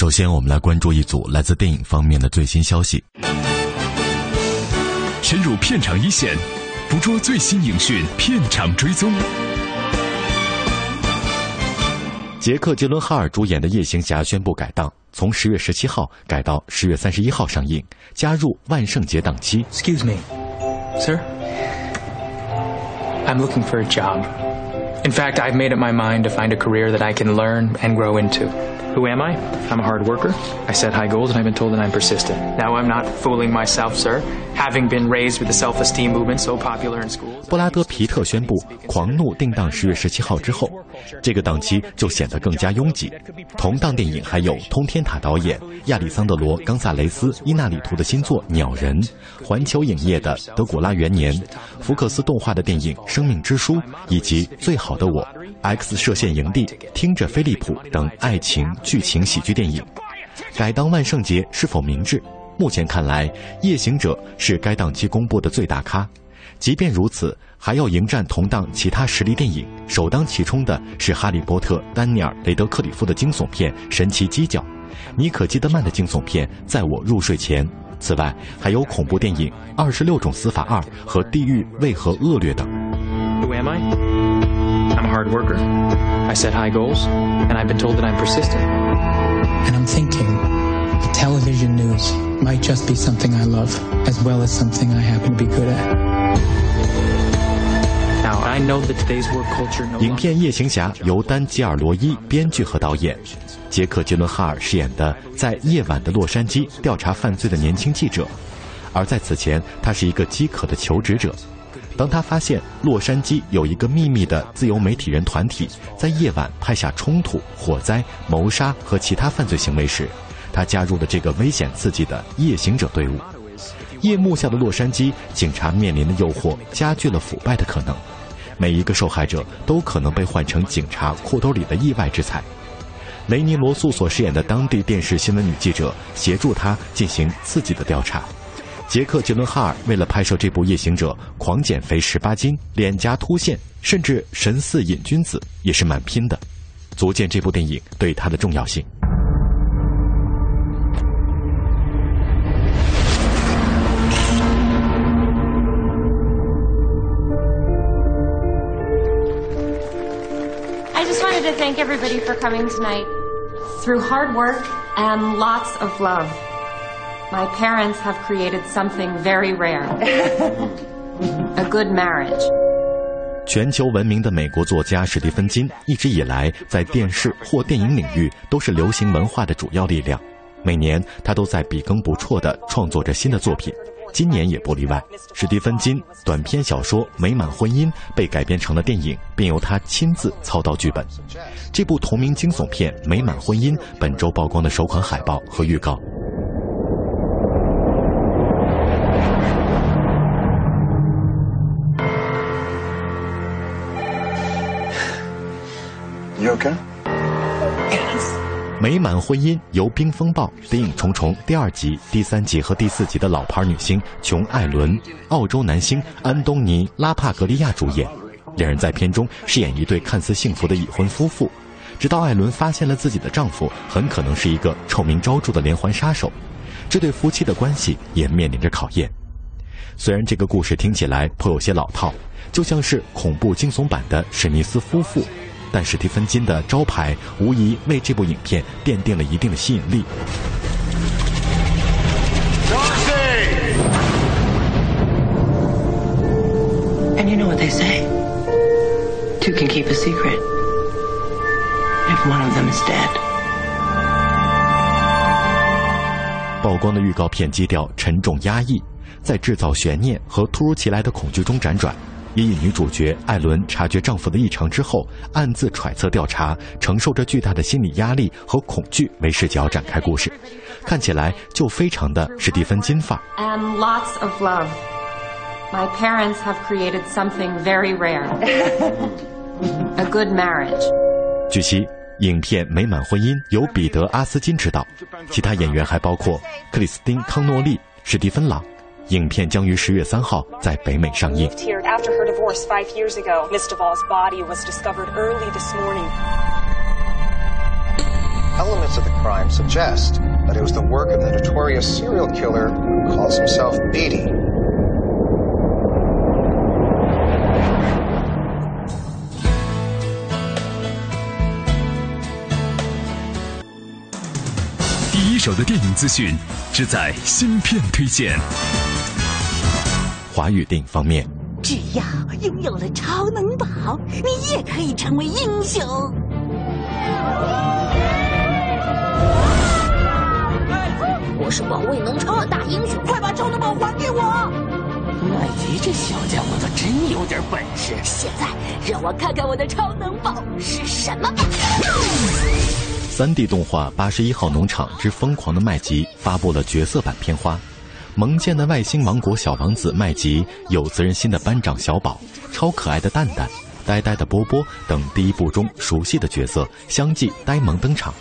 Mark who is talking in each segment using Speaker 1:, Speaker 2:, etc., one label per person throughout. Speaker 1: 首先，我们来关注一组来自电影方面的最新消息。深入片场一线，捕捉最新影讯，片场追踪。杰克·杰伦哈尔主演的《夜行侠》宣布改档，从十月十七号改到十月三十一号上映，加入万圣节档期。
Speaker 2: Excuse me, sir. I'm looking for a job. In fact, I've made up my mind to find a career that I can learn and grow into. Who am I? I'm a hard worker. I set high goals and I've been told that I'm persistent. Now I'm not fooling myself, sir. Having been raised with
Speaker 1: the self esteem movement so popular in s c h o o l 布拉德皮特宣布《狂怒》定档十月十七号之后，这个档期就显得更加拥挤。同档电影还有《通天塔》导演亚历桑德罗·冈萨雷斯·伊纳里图的新作《鸟人》，环球影业的《德古拉元年》，福克斯动画的电影《生命之书》，以及《最好的我》，X 射线营地，听着菲利普等爱情。剧情喜剧电影改当万圣节是否明智？目前看来，《夜行者》是该档期公布的最大咖。即便如此，还要迎战同档其他实力电影。首当其冲的是《哈利波特》丹尼尔·雷德克里夫的惊悚片《神奇犄角》，尼可基德曼的惊悚片《在我入睡前》。此外，还有恐怖电影《二十六种死法二》和《地狱为何恶劣》等。I'm a hard worker. I set high goals, and
Speaker 2: I've been told that I'm persistent. And I'm thinking, television news might just be something I love, as well as something I happen to be good at. Now, I know that today's work culture
Speaker 1: 影片《夜行侠》由丹吉尔·罗伊编剧和导演，杰克·杰伦哈尔饰演的在夜晚的洛杉矶调查犯罪的年轻记者，而在此前，他是一个饥渴的求职者。当他发现洛杉矶有一个秘密的自由媒体人团体，在夜晚拍下冲突、火灾、谋杀和其他犯罪行为时，他加入了这个危险刺激的夜行者队伍。夜幕下的洛杉矶警察面临的诱惑加剧了腐败的可能，每一个受害者都可能被换成警察裤兜里的意外之财。雷尼·罗素所饰演的当地电视新闻女记者协助他进行刺激的调查。杰克·杰伦哈尔为了拍摄这部《夜行者》，狂减肥十八斤，脸颊凸现，甚至神似瘾君子，也是蛮拼的，足见这部电影对他的重要性。
Speaker 3: I just wanted to thank everybody for coming tonight. Through hard work and lots of love. My parents have created something very rare—a good marriage.
Speaker 1: 全球闻名的美国作家史蒂芬金一直以来在电视或电影领域都是流行文化的主要力量。每年他都在笔耕不辍的创作着新的作品，今年也不例外。史蒂芬金短篇小说《美满婚姻》被改编成了电影，并由他亲自操刀剧本。这部同名惊悚片《美满婚姻》本周曝光的首款海报和预告。美满婚姻由《冰风暴》谍影重重第二集、第三集和第四集的老牌女星琼·艾伦、澳洲男星安东尼·拉帕格利亚主演。两人在片中饰演一对看似幸福的已婚夫妇，直到艾伦发现了自己的丈夫很可能是一个臭名昭著的连环杀手，这对夫妻的关系也面临着考验。虽然这个故事听起来颇有些老套，就像是恐怖惊悚版的史密斯夫妇。但史蒂芬金的招牌无疑为这部影片奠定了一定的吸引力。
Speaker 3: And you know what they say, two can keep a secret if one of them is dead.
Speaker 1: 曝光的预告片基调沉重压抑，在制造悬念和突如其来的恐惧中辗转。以女主角艾伦察觉丈夫的异常之后，暗自揣测调查，承受着巨大的心理压力和恐惧为视角展开故事，看起来就非常的史蒂芬金范儿。
Speaker 3: And lots of love. My parents have created something very rare. A good marriage.
Speaker 1: 据悉，影片《美满婚姻》由彼得·阿斯金执导，其他演员还包括克里斯汀·康诺利、史蒂芬·朗。after her divorce five years ago, Miss Duvall's body was discovered early this morning.
Speaker 4: Elements of the crime suggest that it was the work of the notorious serial killer who calls himself Beatty.
Speaker 1: First 华语电影方面，
Speaker 5: 只要拥有了超能宝，你也可以成为英雄。
Speaker 6: 我是保卫农场的大英雄，
Speaker 7: 快把超能宝还给我！
Speaker 8: 麦吉这小家伙倒真有点本事，
Speaker 6: 现在让我看看我的超能宝是什么吧。
Speaker 1: 三 D 动画《八十一号农场之疯狂的麦吉》发布了角色版片花。萌贱的外星王国小王子麦吉，有责任心的班长小宝，超可爱的蛋蛋，呆呆的波波等第一部中熟悉的角色相继呆萌登场。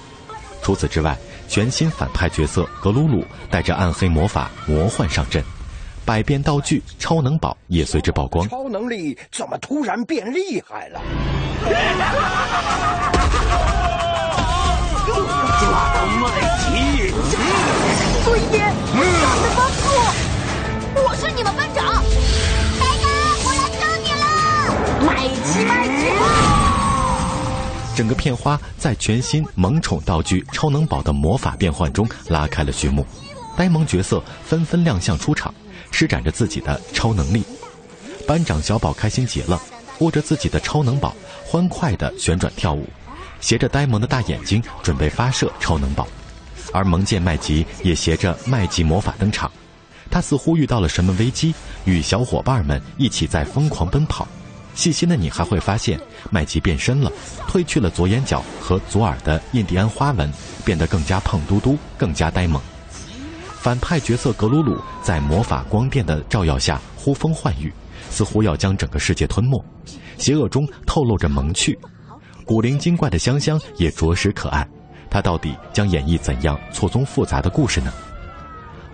Speaker 1: 除此之外，全新反派角色格鲁鲁带着暗黑魔法魔幻上阵，百变道具超能宝也随之曝光。
Speaker 9: 超能力怎么突然变厉害了？
Speaker 10: 要抓到麦吉！作一点，你们
Speaker 11: 帮助。我是
Speaker 12: 你
Speaker 11: 们
Speaker 12: 班长，
Speaker 11: 班长，
Speaker 13: 我来救
Speaker 11: 你了！
Speaker 14: 麦
Speaker 13: 琪，
Speaker 14: 麦琪。
Speaker 1: 整个片花在全新萌宠道具超能宝的魔法变换中拉开了序幕，呆萌角色纷纷亮相出场，施展着自己的超能力。班长小宝开心极了，握着自己的超能宝，欢快的旋转跳舞，斜着呆萌的大眼睛，准备发射超能宝。而萌剑麦吉也携着麦吉魔法登场，他似乎遇到了什么危机，与小伙伴们一起在疯狂奔跑。细心的你还会发现，麦吉变身了，褪去了左眼角和左耳的印第安花纹，变得更加胖嘟嘟，更加呆萌。反派角色格鲁鲁在魔法光电的照耀下呼风唤雨，似乎要将整个世界吞没。邪恶中透露着萌趣，古灵精怪的香香也着实可爱。他到底将演绎怎样错综复杂的故事呢？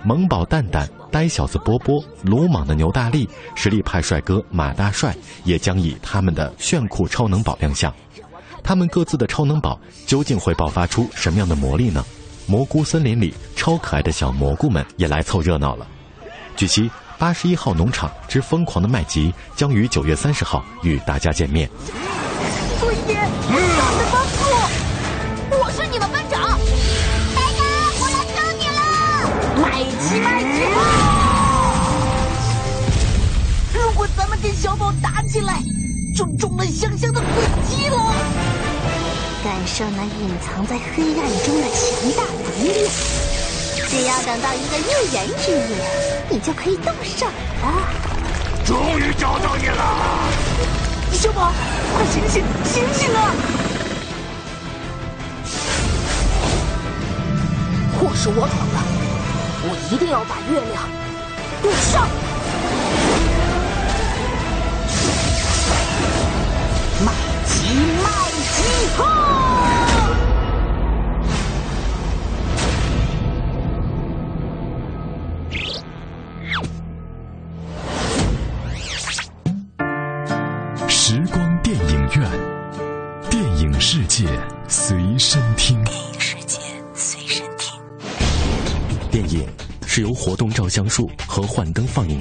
Speaker 1: 萌宝蛋蛋、呆小子波波、鲁莽的牛大力、实力派帅哥马大帅，也将以他们的炫酷超能宝亮相。他们各自的超能宝究竟会爆发出什么样的魔力呢？蘑菇森林里超可爱的小蘑菇们也来凑热闹了。据悉，《八十一号农场之疯狂的麦吉》将于九月三十号与大家见面。
Speaker 15: 打起来，就中了香香的诡计了。
Speaker 16: 感受那隐藏在黑暗中的强大能量，只要等到一个月圆之夜，你就可以动手了。
Speaker 17: 终于找到你了，
Speaker 12: 小宝，快醒醒，醒醒啊！
Speaker 15: 祸是我闯的，我一定要把月亮补上。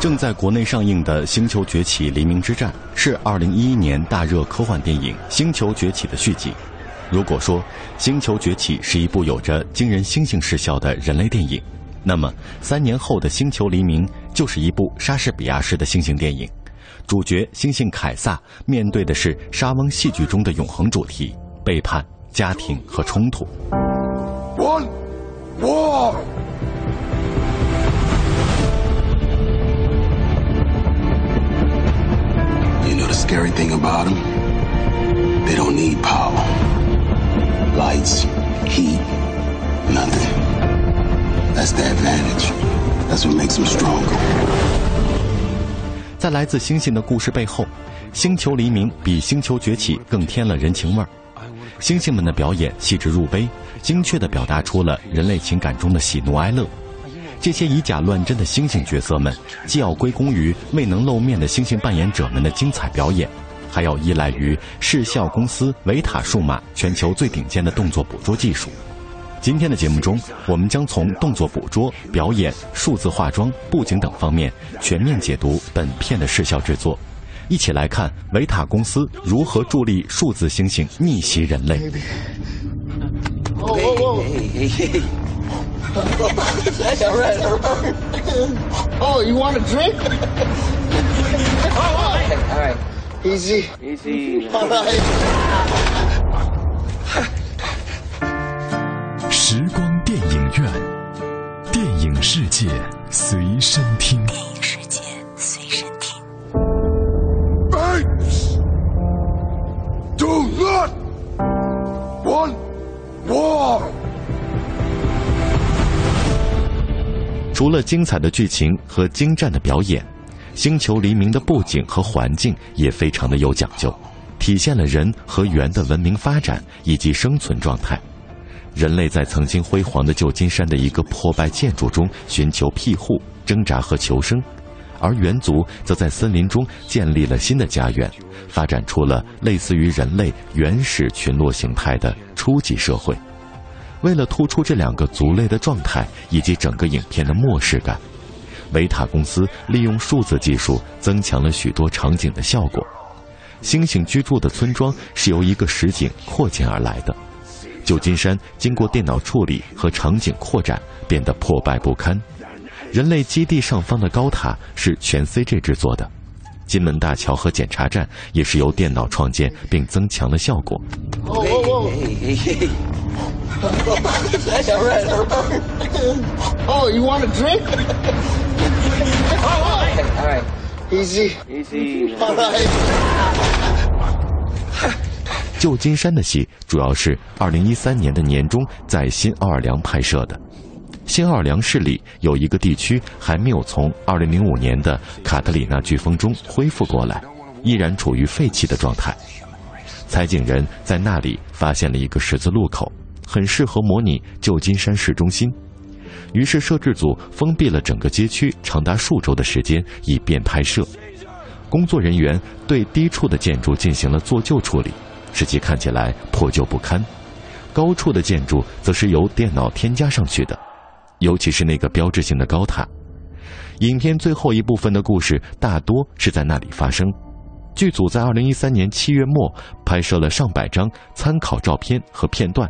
Speaker 1: 正在国内上映的《星球崛起：黎明之战》是2011年大热科幻电影《星球崛起》的续集。如果说《星球崛起》是一部有着惊人星星视效的人类电影，那么三年后的《星球黎明》就是一部莎士比亚式的星星电影。主角星星凯撒面对的是莎翁戏剧中的永恒主题：背叛、家庭和冲突。One, war. the advantage. That's makes stronger. what 在来自星星的故事背后，《星球黎明》比《星球崛起》更添了人情味儿。星星们的表演细致入微，精确地表达出了人类情感中的喜怒哀乐。这些以假乱真的星星角色们，既要归功于未能露面的星星扮演者们的精彩表演，还要依赖于视效公司维塔数码全球最顶尖的动作捕捉技术。今天的节目中，我们将从动作捕捉、表演、数字化妆、布景等方面全面解读本片的视效制作。一起来看维塔公司如何助力数字猩猩逆袭人类。
Speaker 18: 哦，你想要喝点吗？哦，来，来，easy，easy，来。
Speaker 1: 时光电影院，电影世界随身听。
Speaker 19: 电影世界随身听。
Speaker 20: b n do not want war.
Speaker 1: 除了精彩的剧情和精湛的表演，《星球黎明》的布景和环境也非常的有讲究，体现了人和猿的文明发展以及生存状态。人类在曾经辉煌的旧金山的一个破败建筑中寻求庇护、挣扎和求生，而猿族则在森林中建立了新的家园，发展出了类似于人类原始群落形态的初级社会。为了突出这两个族类的状态以及整个影片的末世感，维塔公司利用数字技术增强了许多场景的效果。猩猩居住的村庄是由一个实景扩建而来的。旧金山经过电脑处理和场景扩展，变得破败不堪。人类基地上方的高塔是全 C G 制作的，金门大桥和检查站也是由电脑创建并增强了效果。旧金山的戏主要是2013年的年中在新奥尔良拍摄的。新奥尔良市里有一个地区还没有从2005年的卡特里娜飓风中恢复过来，依然处于废弃的状态。采景人在那里发现了一个十字路口，很适合模拟旧金山市中心。于是摄制组封闭了整个街区长达数周的时间以便拍摄。工作人员对低处的建筑进行了做旧处理。实际看起来破旧不堪，高处的建筑则是由电脑添加上去的，尤其是那个标志性的高塔。影片最后一部分的故事大多是在那里发生。剧组在二零一三年七月末拍摄了上百张参考照片和片段，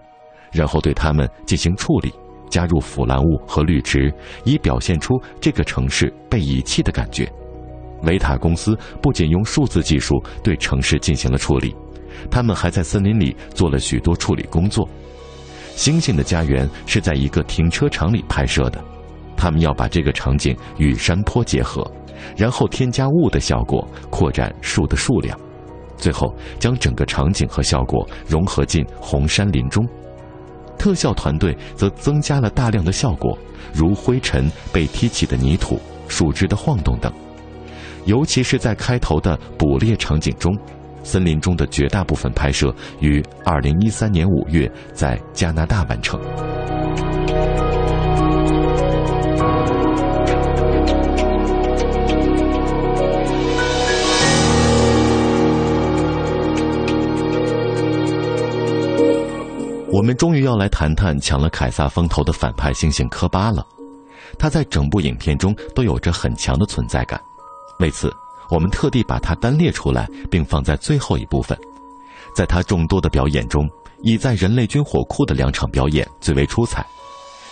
Speaker 1: 然后对它们进行处理，加入腐烂物和绿植，以表现出这个城市被遗弃的感觉。维塔公司不仅用数字技术对城市进行了处理。他们还在森林里做了许多处理工作。星星的家园是在一个停车场里拍摄的，他们要把这个场景与山坡结合，然后添加雾的效果，扩展树的数量，最后将整个场景和效果融合进红杉林中。特效团队则增加了大量的效果，如灰尘被踢起的泥土、树枝的晃动等，尤其是在开头的捕猎场景中。森林中的绝大部分拍摄于二零一三年五月在加拿大完成。我们终于要来谈谈抢了凯撒风头的反派猩猩科巴了，他在整部影片中都有着很强的存在感，为此。我们特地把它单列出来，并放在最后一部分。在他众多的表演中，以在人类军火库的两场表演最为出彩。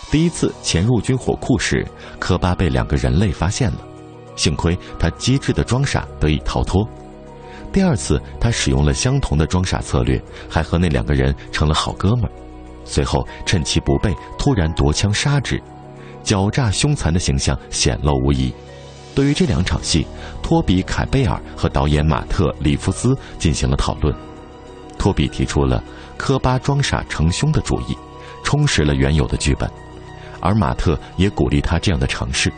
Speaker 1: 第一次潜入军火库时，科巴被两个人类发现了，幸亏他机智的装傻得以逃脱。第二次，他使用了相同的装傻策略，还和那两个人成了好哥们儿。随后趁其不备，突然夺枪杀之，狡诈凶残的形象显露无遗。对于这两场戏，托比·凯贝尔和导演马特·里夫斯进行了讨论。托比提出了科巴装傻逞凶的主意，充实了原有的剧本，而马特也鼓励他这样的尝试。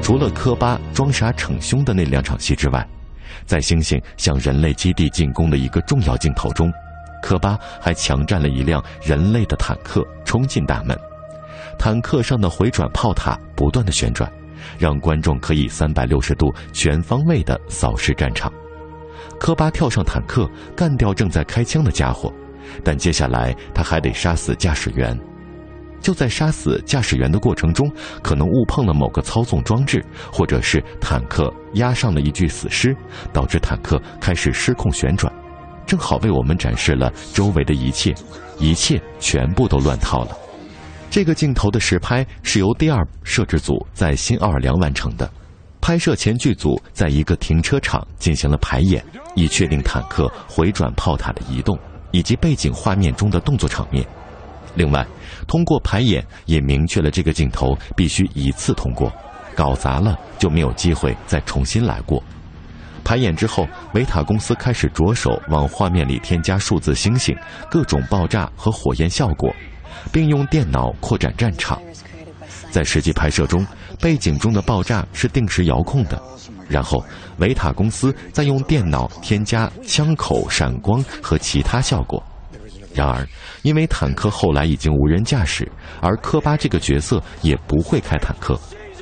Speaker 1: 除了科巴装傻逞凶的那两场戏之外。在猩猩向人类基地进攻的一个重要镜头中，科巴还抢占了一辆人类的坦克，冲进大门。坦克上的回转炮塔不断的旋转，让观众可以三百六十度全方位的扫视战场。科巴跳上坦克，干掉正在开枪的家伙，但接下来他还得杀死驾驶员。就在杀死驾驶员的过程中，可能误碰了某个操纵装置，或者是坦克压上了一具死尸，导致坦克开始失控旋转，正好为我们展示了周围的一切，一切全部都乱套了。这个镜头的实拍是由第二摄制组在新奥尔良完成的，拍摄前剧组在一个停车场进行了排演，以确定坦克回转炮塔的移动以及背景画面中的动作场面。另外，通过排演也明确了这个镜头必须一次通过，搞砸了就没有机会再重新来过。排演之后，维塔公司开始着手往画面里添加数字星星、各种爆炸和火焰效果，并用电脑扩展战场。在实际拍摄中，背景中的爆炸是定时遥控的，然后维塔公司再用电脑添加枪口闪光和其他效果。然而，因为坦克后来已经无人驾驶，而科巴这个角色也不会开坦克，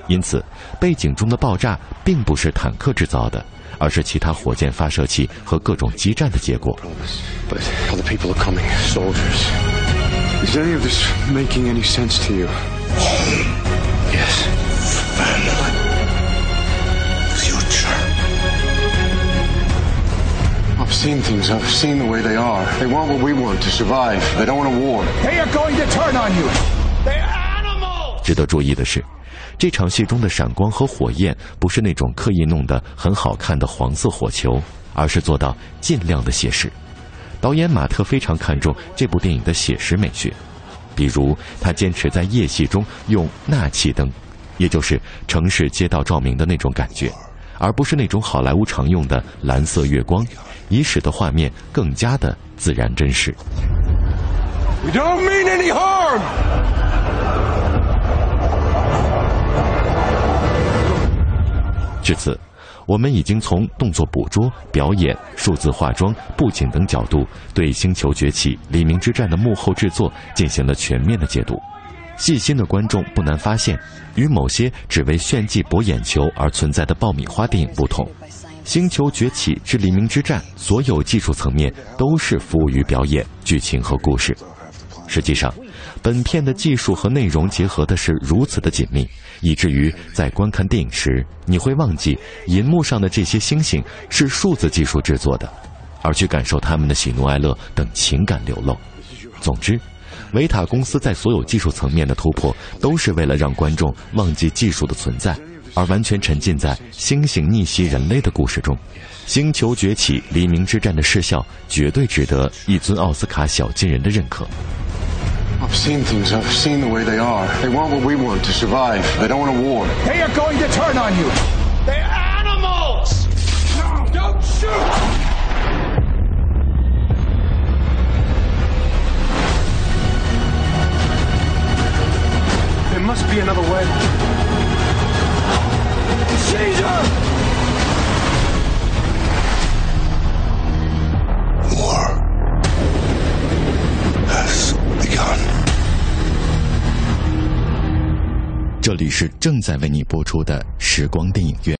Speaker 1: 因此背景中的爆炸并不是坦克制造的，而是其他火箭发射器和各种激战的结果。seen things. I've seen the way they are. They want what we want to survive. They don't want to war. They are going to turn on you. They are animals. 值得注意的是，这场戏中的闪光和火焰不是那种刻意弄得很好看的黄色火球，而是做到尽量的写实。导演马特非常看重这部电影的写实美学，比如他坚持在夜戏中用纳气灯，也就是城市街道照明的那种感觉。而不是那种好莱坞常用的蓝色月光，以使得画面更加的自然真实。至此，我们已经从动作捕捉、表演、数字化妆、布景等角度，对《星球崛起：黎明之战》的幕后制作进行了全面的解读。细心的观众不难发现，与某些只为炫技博眼球而存在的爆米花电影不同，《星球崛起之黎明之战》所有技术层面都是服务于表演、剧情和故事。实际上，本片的技术和内容结合的是如此的紧密，以至于在观看电影时，你会忘记银幕上的这些星星是数字技术制作的，而去感受他们的喜怒哀乐等情感流露。总之。维塔公司在所有技术层面的突破，都是为了让观众忘记技术的存在，而完全沉浸在猩猩逆袭人类的故事中。《星球崛起》《黎明之战》的视效绝对值得一尊奥斯卡小金人的认可。这里是正在为你播出的时光电影院。